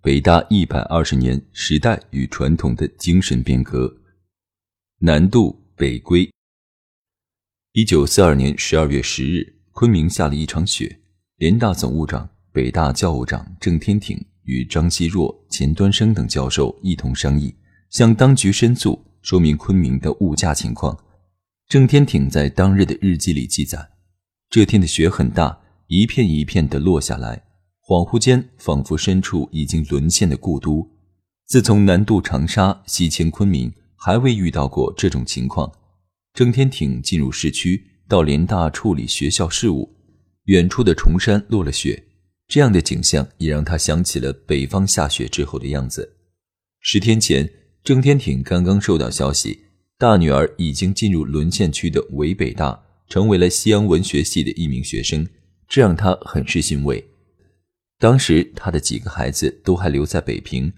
北大一百二十年时代与传统的精神变革，南渡北归。一九四二年十二月十日，昆明下了一场雪。联大总务长、北大教务长郑天挺与张奚若、钱端升等教授一同商议，向当局申诉，说明昆明的物价情况。郑天挺在当日的日记里记载：这天的雪很大，一片一片的落下来。恍惚间，仿佛身处已经沦陷的故都。自从南渡长沙、西迁昆明，还未遇到过这种情况。郑天挺进入市区，到联大处理学校事务。远处的崇山落了雪，这样的景象也让他想起了北方下雪之后的样子。十天前，郑天挺刚刚收到消息，大女儿已经进入沦陷区的伪北大，成为了西洋文学系的一名学生，这让他很是欣慰。当时他的几个孩子都还留在北平，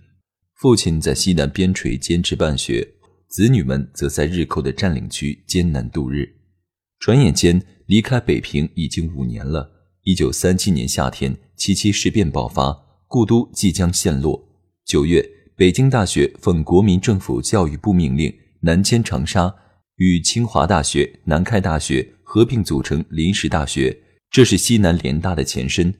父亲在西南边陲坚持办学，子女们则在日寇的占领区艰难度日。转眼间离开北平已经五年了。一九三七年夏天，七七事变爆发，故都即将陷落。九月，北京大学奉国民政府教育部命令南迁长沙，与清华大学、南开大学合并组成临时大学，这是西南联大的前身。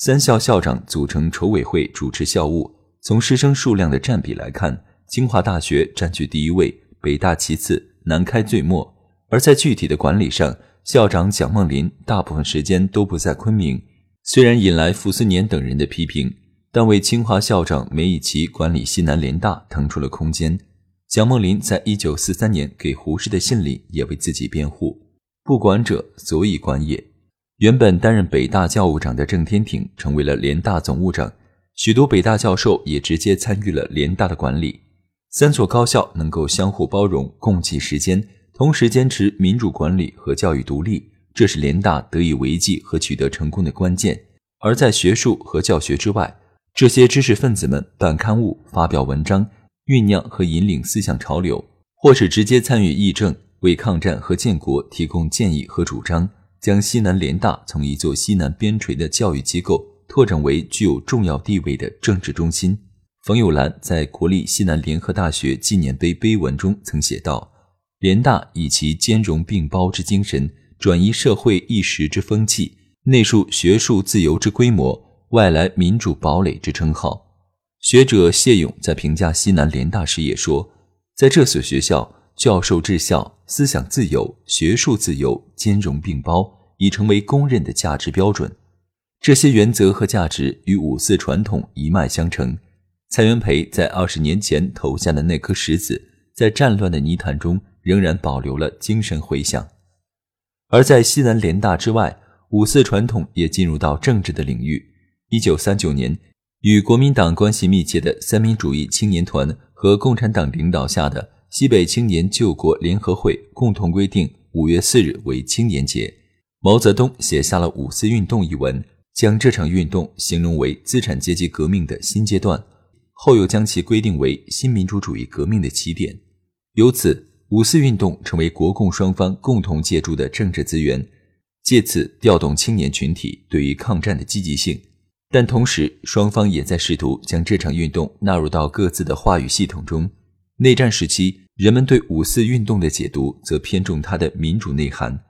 三校校长组成筹委会主持校务。从师生数量的占比来看，清华大学占据第一位，北大其次，南开最末。而在具体的管理上，校长蒋梦麟大部分时间都不在昆明。虽然引来傅斯年等人的批评，但为清华校长梅贻琦管理西南联大腾出了空间。蒋梦麟在一九四三年给胡适的信里也为自己辩护：“不管者，所以管也。”原本担任北大教务长的郑天挺成为了联大总务长，许多北大教授也直接参与了联大的管理。三所高校能够相互包容、共济时间，同时坚持民主管理和教育独立，这是联大得以维系和取得成功的关键。而在学术和教学之外，这些知识分子们办刊物、发表文章、酝酿和引领思想潮流，或是直接参与议政，为抗战和建国提供建议和主张。将西南联大从一座西南边陲的教育机构拓展为具有重要地位的政治中心。冯友兰在国立西南联合大学纪念碑碑文中曾写道：“联大以其兼容并包之精神，转移社会一时之风气，内树学术自由之规模，外来民主堡垒之称号。”学者谢勇在评价西南联大时也说：“在这所学校。”教授治校、思想自由、学术自由兼容并包，已成为公认的价值标准。这些原则和价值与五四传统一脉相承。蔡元培在二十年前投下的那颗石子，在战乱的泥潭中仍然保留了精神回响。而在西南联大之外，五四传统也进入到政治的领域。一九三九年，与国民党关系密切的三民主义青年团和共产党领导下的。西北青年救国联合会共同规定五月四日为青年节。毛泽东写下了《五四运动》一文，将这场运动形容为资产阶级革命的新阶段，后又将其规定为新民主主义革命的起点。由此，五四运动成为国共双方共同借助的政治资源，借此调动青年群体对于抗战的积极性。但同时，双方也在试图将这场运动纳入到各自的话语系统中。内战时期，人们对五四运动的解读则偏重它的民主内涵。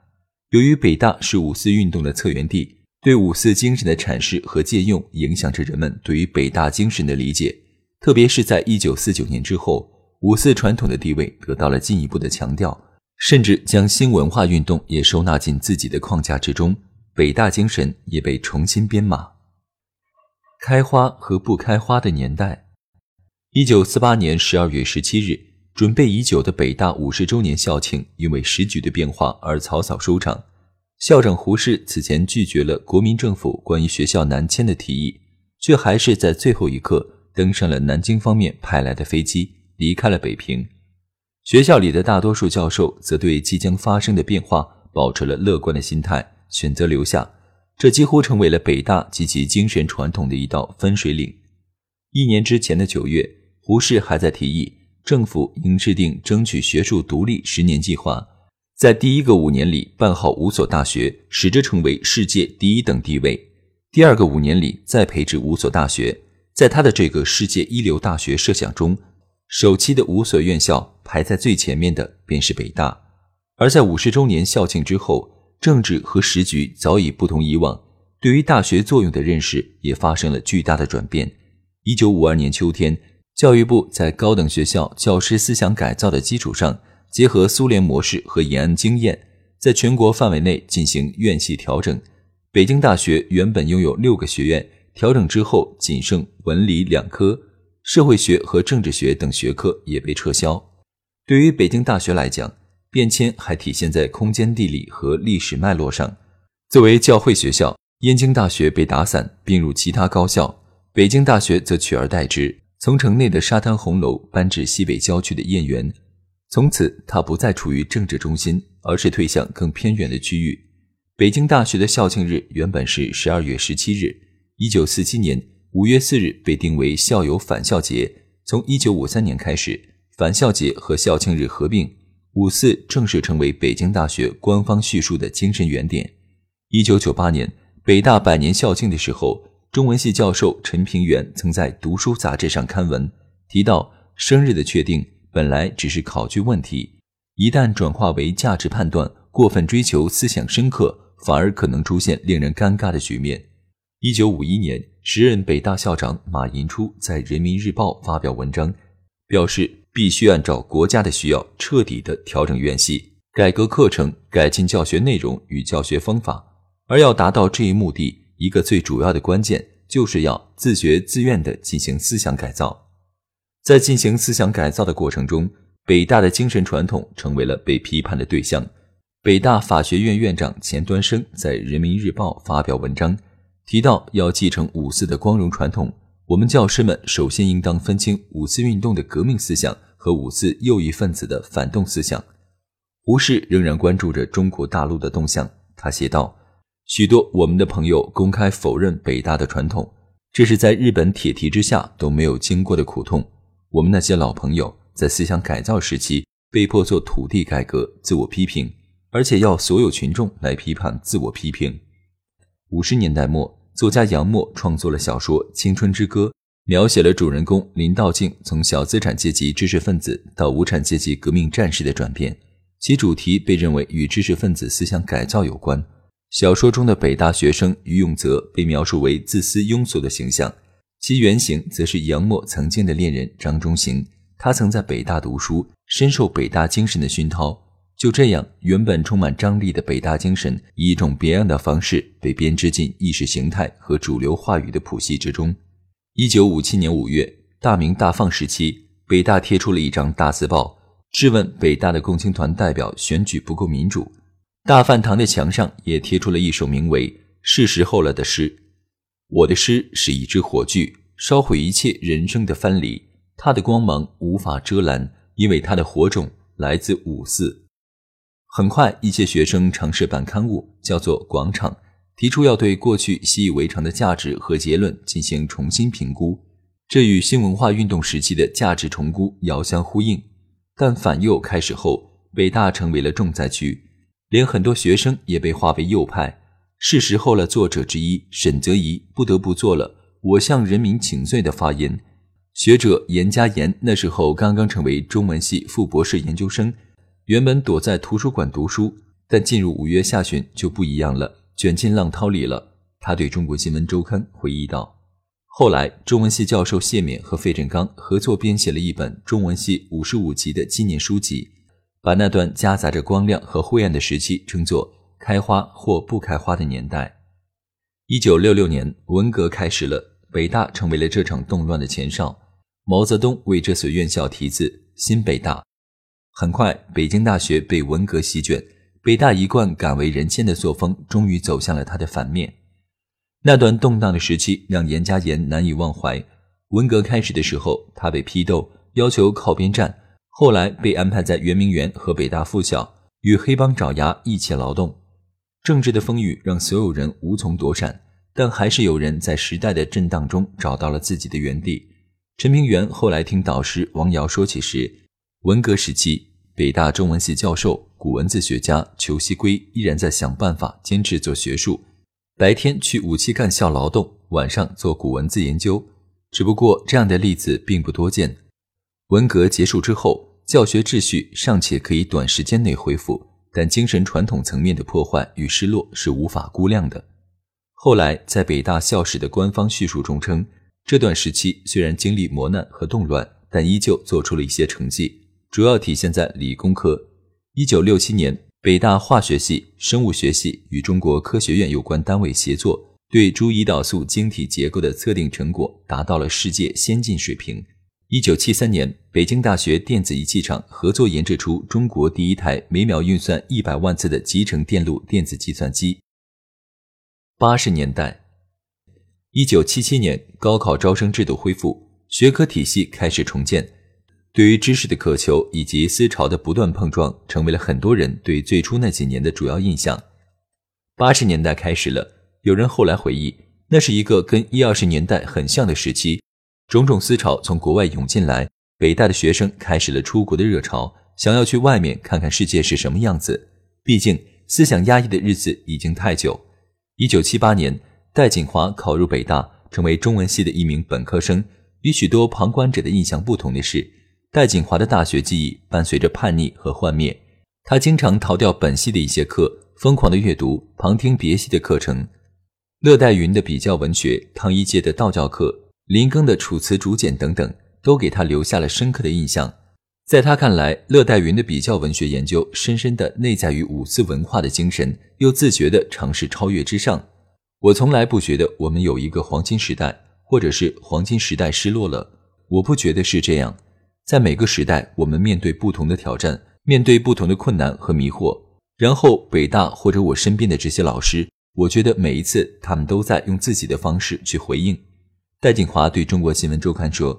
由于北大是五四运动的策源地，对五四精神的阐释和借用影响着人们对于北大精神的理解。特别是在一九四九年之后，五四传统的地位得到了进一步的强调，甚至将新文化运动也收纳进自己的框架之中。北大精神也被重新编码。开花和不开花的年代。一九四八年十二月十七日，准备已久的北大五十周年校庆因为时局的变化而草草收场。校长胡适此前拒绝了国民政府关于学校南迁的提议，却还是在最后一刻登上了南京方面派来的飞机，离开了北平。学校里的大多数教授则对即将发生的变化保持了乐观的心态，选择留下。这几乎成为了北大及其精神传统的一道分水岭。一年之前的九月，胡适还在提议政府应制定争取学术独立十年计划，在第一个五年里办好五所大学，使之成为世界第一等地位；第二个五年里再培植五所大学。在他的这个世界一流大学设想中，首期的五所院校。排在最前面的便是北大，而在五十周年校庆之后，政治和时局早已不同以往，对于大学作用的认识也发生了巨大的转变。一九五二年秋天，教育部在高等学校教师思想改造的基础上，结合苏联模式和延安经验，在全国范围内进行院系调整。北京大学原本拥有六个学院，调整之后仅剩文理两科，社会学和政治学等学科也被撤销。对于北京大学来讲，变迁还体现在空间地理和历史脉络上。作为教会学校，燕京大学被打散并入其他高校，北京大学则取而代之，从城内的沙滩红楼搬至西北郊区的燕园。从此，它不再处于政治中心，而是退向更偏远的区域。北京大学的校庆日原本是十二月十七日，一九四七年五月四日被定为校友返校节。从一九五三年开始。返校节和校庆日合并，五四正式成为北京大学官方叙述的精神原点。一九九八年北大百年校庆的时候，中文系教授陈平原曾在《读书》杂志上刊文，提到生日的确定本来只是考据问题，一旦转化为价值判断，过分追求思想深刻，反而可能出现令人尴尬的局面。一九五一年，时任北大校长马寅初在《人民日报》发表文章，表示。必须按照国家的需要，彻底的调整院系，改革课程，改进教学内容与教学方法。而要达到这一目的，一个最主要的关键，就是要自觉自愿的进行思想改造。在进行思想改造的过程中，北大的精神传统成为了被批判的对象。北大法学院院长钱端升在《人民日报》发表文章，提到要继承五四的光荣传统。我们教师们首先应当分清五四运动的革命思想和五四右翼分子的反动思想。胡适仍然关注着中国大陆的动向，他写道：“许多我们的朋友公开否认北大的传统，这是在日本铁蹄之下都没有经过的苦痛。我们那些老朋友在思想改造时期被迫做土地改革、自我批评，而且要所有群众来批判自我批评。”五十年代末。作家杨沫创作了小说《青春之歌》，描写了主人公林道静从小资产阶级知识分子到无产阶级革命战士的转变。其主题被认为与知识分子思想改造有关。小说中的北大学生于永泽被描述为自私庸俗的形象，其原型则是杨沫曾经的恋人张中行。他曾在北大读书，深受北大精神的熏陶。就这样，原本充满张力的北大精神，以一种别样的方式被编织进意识形态和主流话语的谱系之中。一九五七年五月，大明大放时期，北大贴出了一张大字报，质问北大的共青团代表选举不够民主。大饭堂的墙上也贴出了一首名为《是时候了》的诗。我的诗是一支火炬，烧毁一切人生的藩篱，它的光芒无法遮拦，因为它的火种来自五四。很快，一些学生尝试办刊物，叫做《广场》，提出要对过去习以为常的价值和结论进行重新评估。这与新文化运动时期的价值重估遥相呼应。但反右开始后，北大成为了重灾区，连很多学生也被划为右派。是时候了，作者之一沈泽宜不得不做了“我向人民请罪”的发言。学者严家言那时候刚刚成为中文系副博士研究生。原本躲在图书馆读书，但进入五月下旬就不一样了，卷进浪涛里了。他对中国新闻周刊回忆道：“后来，中文系教授谢冕和费振刚合作编写了一本中文系五十五级的纪念书籍，把那段夹杂着光亮和灰暗的时期称作‘开花或不开花的年代’。一九六六年，文革开始了，北大成为了这场动乱的前哨。毛泽东为这所院校题字‘新北大’。”很快，北京大学被文革席卷，北大一贯敢为人先的作风终于走向了它的反面。那段动荡的时期让严家言难以忘怀。文革开始的时候，他被批斗，要求靠边站，后来被安排在圆明园和北大附小，与黑帮爪牙一起劳动。政治的风雨让所有人无从躲闪，但还是有人在时代的震荡中找到了自己的原地。陈平原后来听导师王瑶说起时，文革时期，北大中文系教授、古文字学家裘锡圭依然在想办法坚持做学术，白天去武器干校劳动，晚上做古文字研究。只不过这样的例子并不多见。文革结束之后，教学秩序尚且可以短时间内恢复。但精神传统层面的破坏与失落是无法估量的。后来，在北大校史的官方叙述中称，这段时期虽然经历磨难和动乱，但依旧做出了一些成绩，主要体现在理工科。一九六七年，北大化学系、生物学系与中国科学院有关单位协作，对猪胰岛素晶体结构的测定成果达到了世界先进水平。一九七三年，北京大学电子仪器厂合作研制出中国第一台每秒运算一百万次的集成电路电子计算机。八十年代，一九七七年，高考招生制度恢复，学科体系开始重建，对于知识的渴求以及思潮的不断碰撞，成为了很多人对最初那几年的主要印象。八十年代开始了，有人后来回忆，那是一个跟一二十年代很像的时期。种种思潮从国外涌进来，北大的学生开始了出国的热潮，想要去外面看看世界是什么样子。毕竟思想压抑的日子已经太久。一九七八年，戴锦华考入北大，成为中文系的一名本科生。与许多旁观者的印象不同的是，戴锦华的大学记忆伴随着叛逆和幻灭。他经常逃掉本系的一些课，疯狂的阅读，旁听别系的课程。乐黛云的比较文学，汤一介的道教课。林庚的《楚辞竹简》等等，都给他留下了深刻的印象。在他看来，乐黛云的比较文学研究深深地内在于五四文化的精神，又自觉地尝试超越之上。我从来不觉得我们有一个黄金时代，或者是黄金时代失落了。我不觉得是这样。在每个时代，我们面对不同的挑战，面对不同的困难和迷惑。然后，北大或者我身边的这些老师，我觉得每一次他们都在用自己的方式去回应。戴锦华对中国新闻周刊说：“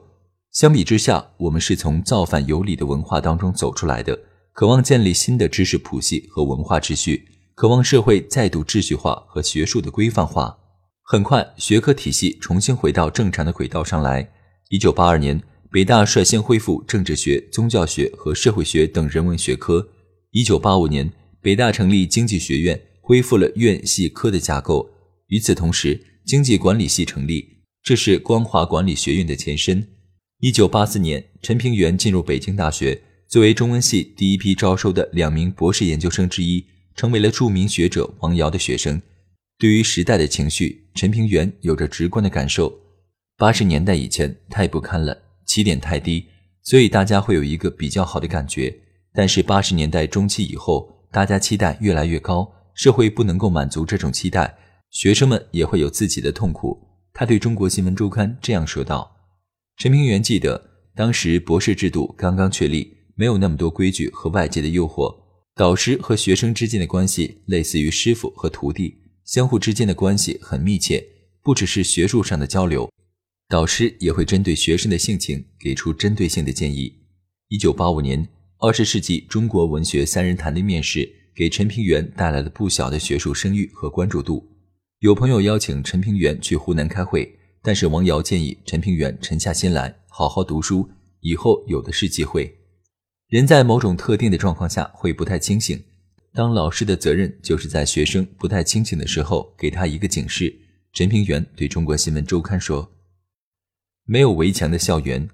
相比之下，我们是从造反有理的文化当中走出来的，渴望建立新的知识谱系和文化秩序，渴望社会再度秩序化和学术的规范化。很快，学科体系重新回到正常的轨道上来。一九八二年，北大率先恢复政治学、宗教学和社会学等人文学科。一九八五年，北大成立经济学院，恢复了院系科的架构。与此同时，经济管理系成立。”这是光华管理学院的前身。一九八四年，陈平原进入北京大学，作为中文系第一批招收的两名博士研究生之一，成为了著名学者王瑶的学生。对于时代的情绪，陈平原有着直观的感受。八十年代以前太不堪了，起点太低，所以大家会有一个比较好的感觉。但是八十年代中期以后，大家期待越来越高，社会不能够满足这种期待，学生们也会有自己的痛苦。他对中国新闻周刊这样说道：“陈平原记得，当时博士制度刚刚确立，没有那么多规矩和外界的诱惑，导师和学生之间的关系类似于师傅和徒弟，相互之间的关系很密切，不只是学术上的交流，导师也会针对学生的性情给出针对性的建议。”一九八五年，二十世纪中国文学三人谈的面试，给陈平原带来了不小的学术声誉和关注度。有朋友邀请陈平原去湖南开会，但是王瑶建议陈平原沉下心来，好好读书，以后有的是机会。人在某种特定的状况下会不太清醒，当老师的责任就是在学生不太清醒的时候给他一个警示。陈平原对中国新闻周刊说：“没有围墙的校园，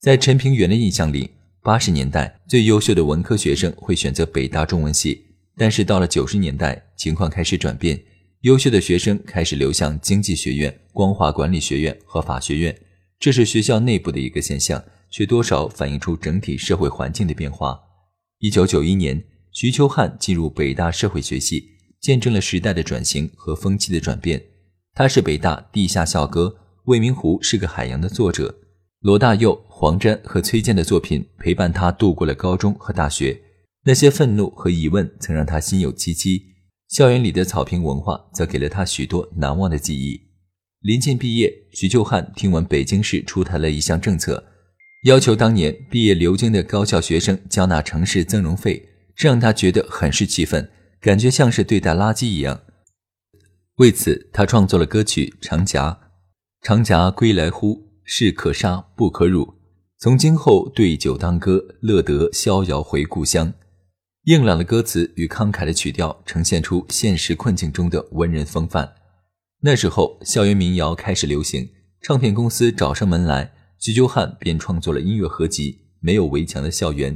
在陈平原的印象里，八十年代最优秀的文科学生会选择北大中文系，但是到了九十年代，情况开始转变。”优秀的学生开始流向经济学院、光华管理学院和法学院，这是学校内部的一个现象，却多少反映出整体社会环境的变化。一九九一年，徐秋汉进入北大社会学系，见证了时代的转型和风气的转变。他是北大地下校歌《未名湖是个海洋》的作者，罗大佑、黄沾和崔健的作品陪伴他度过了高中和大学。那些愤怒和疑问曾让他心有戚戚。校园里的草坪文化则给了他许多难忘的记忆。临近毕业，徐旧汉听闻北京市出台了一项政策，要求当年毕业留京的高校学生交纳城市增容费，这让他觉得很是气愤，感觉像是对待垃圾一样。为此，他创作了歌曲《长夹》：“长夹归来乎？士可杀不可辱。从今后对酒当歌，乐得逍遥回故乡。”硬朗的歌词与慷慨的曲调，呈现出现实困境中的文人风范。那时候，校园民谣开始流行，唱片公司找上门来，徐秋汉便创作了音乐合集《没有围墙的校园》。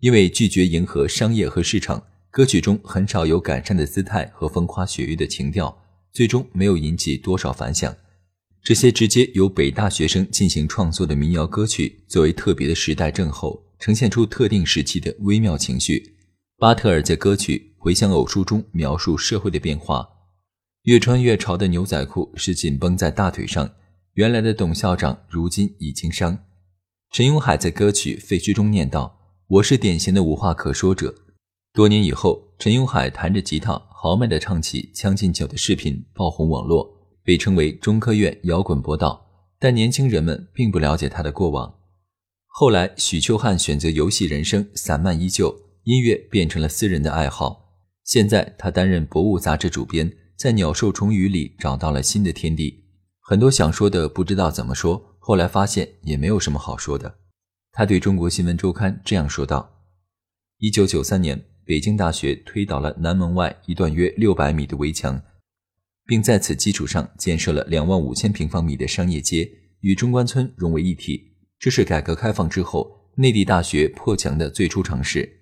因为拒绝迎合商业和市场，歌曲中很少有改善的姿态和风花雪月的情调，最终没有引起多少反响。这些直接由北大学生进行创作的民谣歌曲，作为特别的时代症候，呈现出特定时期的微妙情绪。巴特尔在歌曲《回乡偶书》中描述社会的变化。越穿越潮的牛仔裤是紧绷在大腿上。原来的董校长如今已经伤。陈永海在歌曲《废墟》中念道：“我是典型的无话可说者。”多年以后，陈永海弹着吉他，豪迈地唱起《将进酒》的视频爆红网络，被称为中科院摇滚博道。但年轻人们并不了解他的过往。后来，许秋汉选择游戏人生，散漫依旧，音乐变成了私人的爱好。现在，他担任《博物》杂志主编。在鸟兽虫鱼里找到了新的天地，很多想说的不知道怎么说，后来发现也没有什么好说的。他对中国新闻周刊这样说道：“一九九三年，北京大学推倒了南门外一段约六百米的围墙，并在此基础上建设了两万五千平方米的商业街，与中关村融为一体。这是改革开放之后内地大学破墙的最初尝试，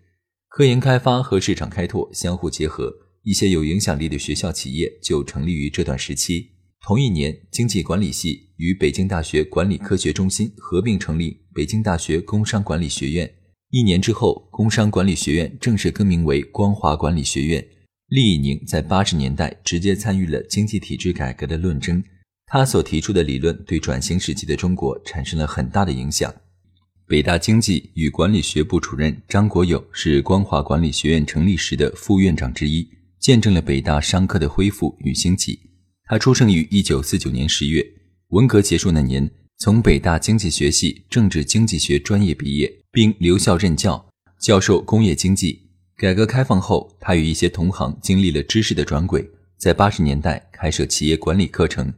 科研开发和市场开拓相互结合。”一些有影响力的学校企业就成立于这段时期。同一年，经济管理系与北京大学管理科学中心合并成立北京大学工商管理学院。一年之后，工商管理学院正式更名为光华管理学院。厉以宁在八十年代直接参与了经济体制改革的论争，他所提出的理论对转型时期的中国产生了很大的影响。北大经济与管理学部主任张国友是光华管理学院成立时的副院长之一。见证了北大商科的恢复与兴起。他出生于一九四九年十月，文革结束那年，从北大经济学系政治经济学专业毕业，并留校任教，教授工业经济。改革开放后，他与一些同行经历了知识的转轨，在八十年代开设企业管理课程。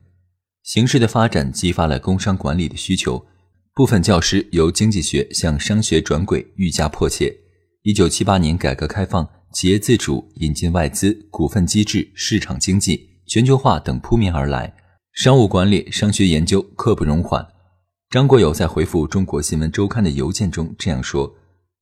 形势的发展激发了工商管理的需求，部分教师由经济学向商学转轨愈加迫切。一九七八年改革开放。企业自主、引进外资、股份机制、市场经济、全球化等扑面而来，商务管理、商学研究刻不容缓。张国友在回复《中国新闻周刊》的邮件中这样说：“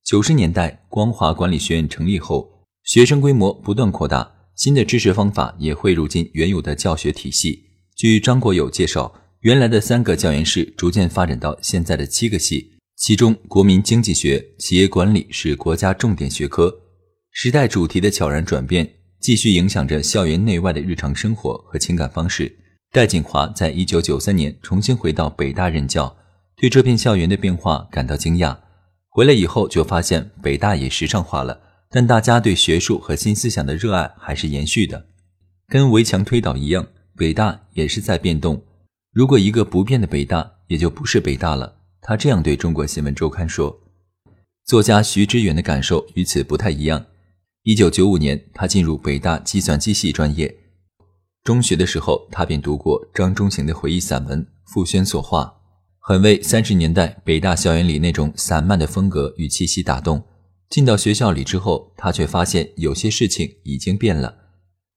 九十年代光华管理学院成立后，学生规模不断扩大，新的知识方法也汇入进原有的教学体系。据张国友介绍，原来的三个教研室逐渐发展到现在的七个系，其中国民经济学、企业管理是国家重点学科。”时代主题的悄然转变，继续影响着校园内外的日常生活和情感方式。戴锦华在一九九三年重新回到北大任教，对这片校园的变化感到惊讶。回来以后就发现北大也时尚化了，但大家对学术和新思想的热爱还是延续的。跟围墙推倒一样，北大也是在变动。如果一个不变的北大，也就不是北大了。他这样对中国新闻周刊说。作家徐志远的感受与此不太一样。一九九五年，他进入北大计算机系专业。中学的时候，他便读过张中行的回忆散文《傅轩所画》，很为三十年代北大校园里那种散漫的风格与气息打动。进到学校里之后，他却发现有些事情已经变了。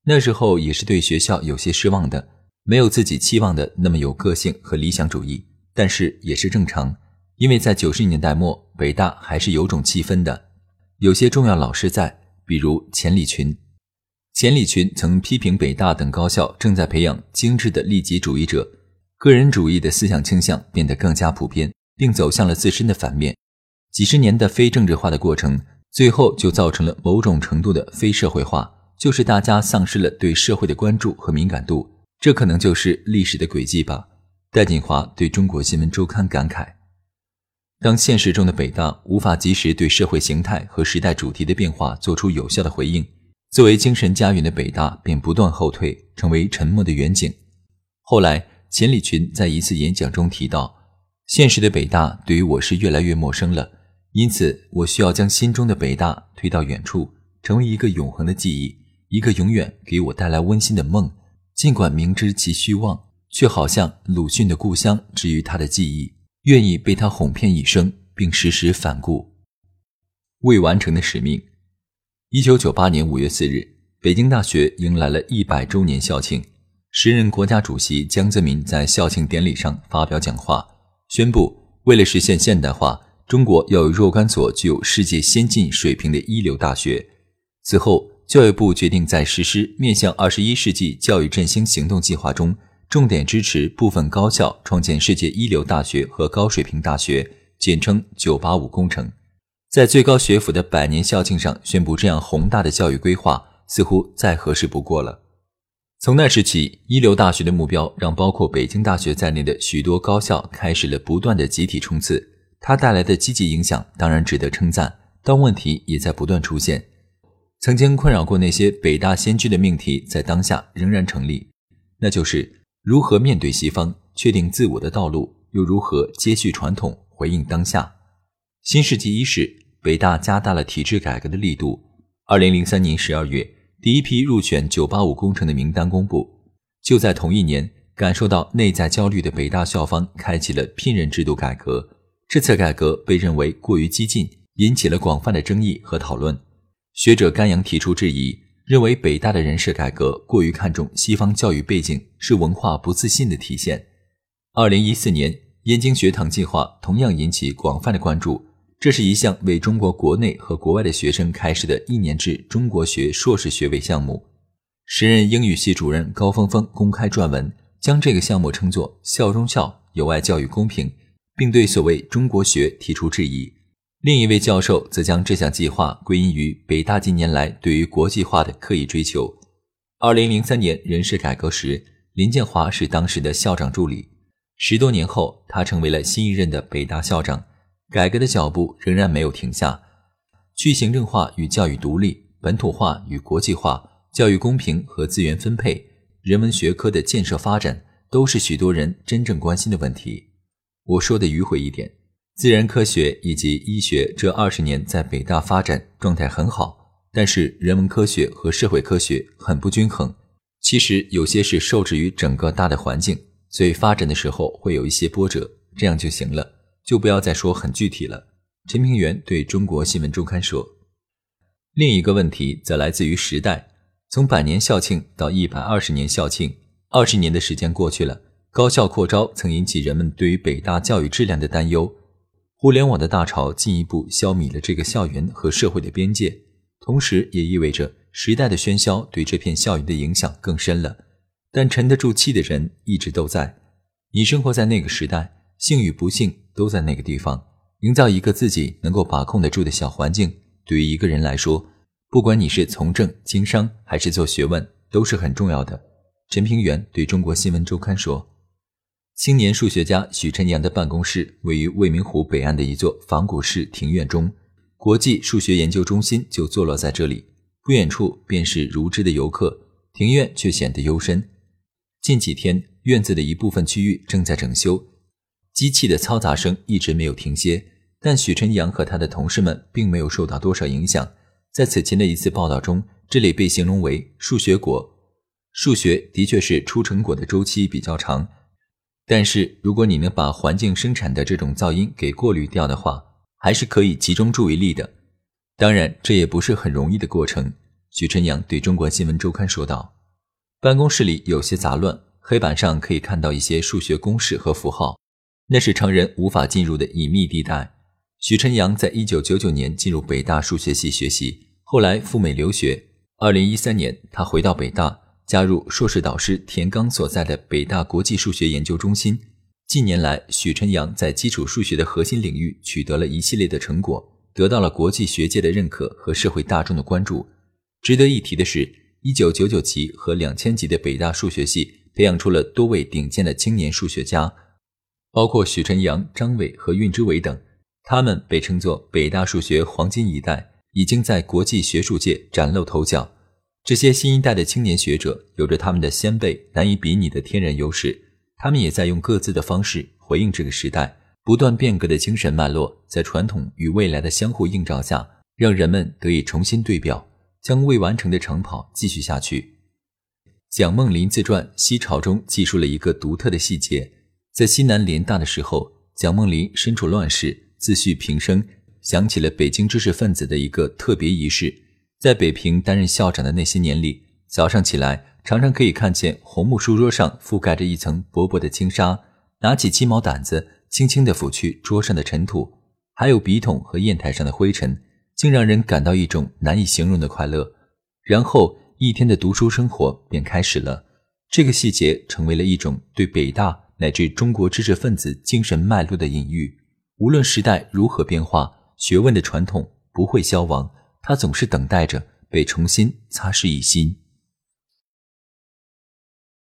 那时候也是对学校有些失望的，没有自己期望的那么有个性和理想主义。但是也是正常，因为在九十年代末，北大还是有种气氛的，有些重要老师在。比如钱理群，钱理群曾批评北大等高校正在培养精致的利己主义者，个人主义的思想倾向变得更加普遍，并走向了自身的反面。几十年的非政治化的过程，最后就造成了某种程度的非社会化，就是大家丧失了对社会的关注和敏感度。这可能就是历史的轨迹吧。戴锦华对中国新闻周刊感慨。当现实中的北大无法及时对社会形态和时代主题的变化做出有效的回应，作为精神家园的北大便不断后退，成为沉默的远景。后来，钱理群在一次演讲中提到，现实的北大对于我是越来越陌生了，因此我需要将心中的北大推到远处，成为一个永恒的记忆，一个永远给我带来温馨的梦。尽管明知其虚妄，却好像鲁迅的故乡之于他的记忆，愿意被他哄骗一生，并时时反顾。未完成的使命。一九九八年五月四日，北京大学迎来了一百周年校庆。时任国家主席江泽民在校庆典礼上发表讲话，宣布为了实现现代化，中国要有若干所具有世界先进水平的一流大学。此后，教育部决定在实施面向二十一世纪教育振兴行动计划中，重点支持部分高校创建世界一流大学和高水平大学，简称“九八五”工程。在最高学府的百年校庆上宣布这样宏大的教育规划，似乎再合适不过了。从那时起，一流大学的目标让包括北京大学在内的许多高校开始了不断的集体冲刺。它带来的积极影响当然值得称赞，但问题也在不断出现。曾经困扰过那些北大先驱的命题，在当下仍然成立，那就是如何面对西方，确定自我的道路，又如何接续传统，回应当下。新世纪伊始。北大加大了体制改革的力度。二零零三年十二月，第一批入选“九八五”工程的名单公布。就在同一年，感受到内在焦虑的北大校方开启了聘任制度改革。这次改革被认为过于激进，引起了广泛的争议和讨论。学者甘阳提出质疑，认为北大的人事改革过于看重西方教育背景，是文化不自信的体现。二零一四年，燕京学堂计划同样引起广泛的关注。这是一项为中国国内和国外的学生开设的一年制中国学硕士学位项目。时任英语系主任高峰峰公开撰文，将这个项目称作“校中校，有碍教育公平”，并对所谓“中国学”提出质疑。另一位教授则将这项计划归因于北大近年来对于国际化的刻意追求。二零零三年人事改革时，林建华是当时的校长助理。十多年后，他成为了新一任的北大校长。改革的脚步仍然没有停下，去行政化与教育独立、本土化与国际化、教育公平和资源分配、人文学科的建设发展，都是许多人真正关心的问题。我说的迂回一点，自然科学以及医学这二十年在北大发展状态很好，但是人文科学和社会科学很不均衡。其实有些是受制于整个大的环境，所以发展的时候会有一些波折，这样就行了。就不要再说很具体了。陈平原对中国新闻周刊说：“另一个问题则来自于时代，从百年校庆到一百二十年校庆，二十年的时间过去了。高校扩招曾引起人们对于北大教育质量的担忧，互联网的大潮进一步消弭了这个校园和社会的边界，同时也意味着时代的喧嚣对这片校园的影响更深了。但沉得住气的人一直都在。你生活在那个时代。”幸与不幸都在那个地方，营造一个自己能够把控得住的小环境，对于一个人来说，不管你是从政、经商还是做学问，都是很重要的。陈平原对中国新闻周刊说：“青年数学家许晨阳的办公室位于未名湖北岸的一座仿古式庭院中，国际数学研究中心就坐落在这里。不远处便是如织的游客，庭院却显得幽深。近几天，院子的一部分区域正在整修。”机器的嘈杂声一直没有停歇，但许晨阳和他的同事们并没有受到多少影响。在此前的一次报道中，这里被形容为“数学国”。数学的确是出成果的周期比较长，但是如果你能把环境生产的这种噪音给过滤掉的话，还是可以集中注意力的。当然，这也不是很容易的过程。许晨阳对中国新闻周刊说道：“办公室里有些杂乱，黑板上可以看到一些数学公式和符号。”那是常人无法进入的隐秘地带。许晨阳在一九九九年进入北大数学系学习，后来赴美留学。二零一三年，他回到北大，加入硕士导师田刚所在的北大国际数学研究中心。近年来，许晨阳在基础数学的核心领域取得了一系列的成果，得到了国际学界的认可和社会大众的关注。值得一提的是，一九九九级和两千级的北大数学系培养出了多位顶尖的青年数学家。包括许晨阳、张伟和运之伟等，他们被称作北大数学黄金一代，已经在国际学术界崭露头角。这些新一代的青年学者有着他们的先辈难以比拟的天然优势，他们也在用各自的方式回应这个时代不断变革的精神脉络，在传统与未来的相互映照下，让人们得以重新对表，将未完成的长跑继续下去。蒋梦麟自传《西朝》中记述了一个独特的细节：在西南联大的时候，蒋梦麟身处乱世，自叙平生，想起了北京知识分子的一个特别仪式。在北平担任校长的那些年里，早上起来。常常可以看见红木书桌上覆盖着一层薄薄的轻纱，拿起鸡毛掸子，轻轻地抚去桌上的尘土，还有笔筒和砚台上的灰尘，竟让人感到一种难以形容的快乐。然后一天的读书生活便开始了。这个细节成为了一种对北大乃至中国知识分子精神脉络的隐喻。无论时代如何变化，学问的传统不会消亡，他总是等待着被重新擦拭一新。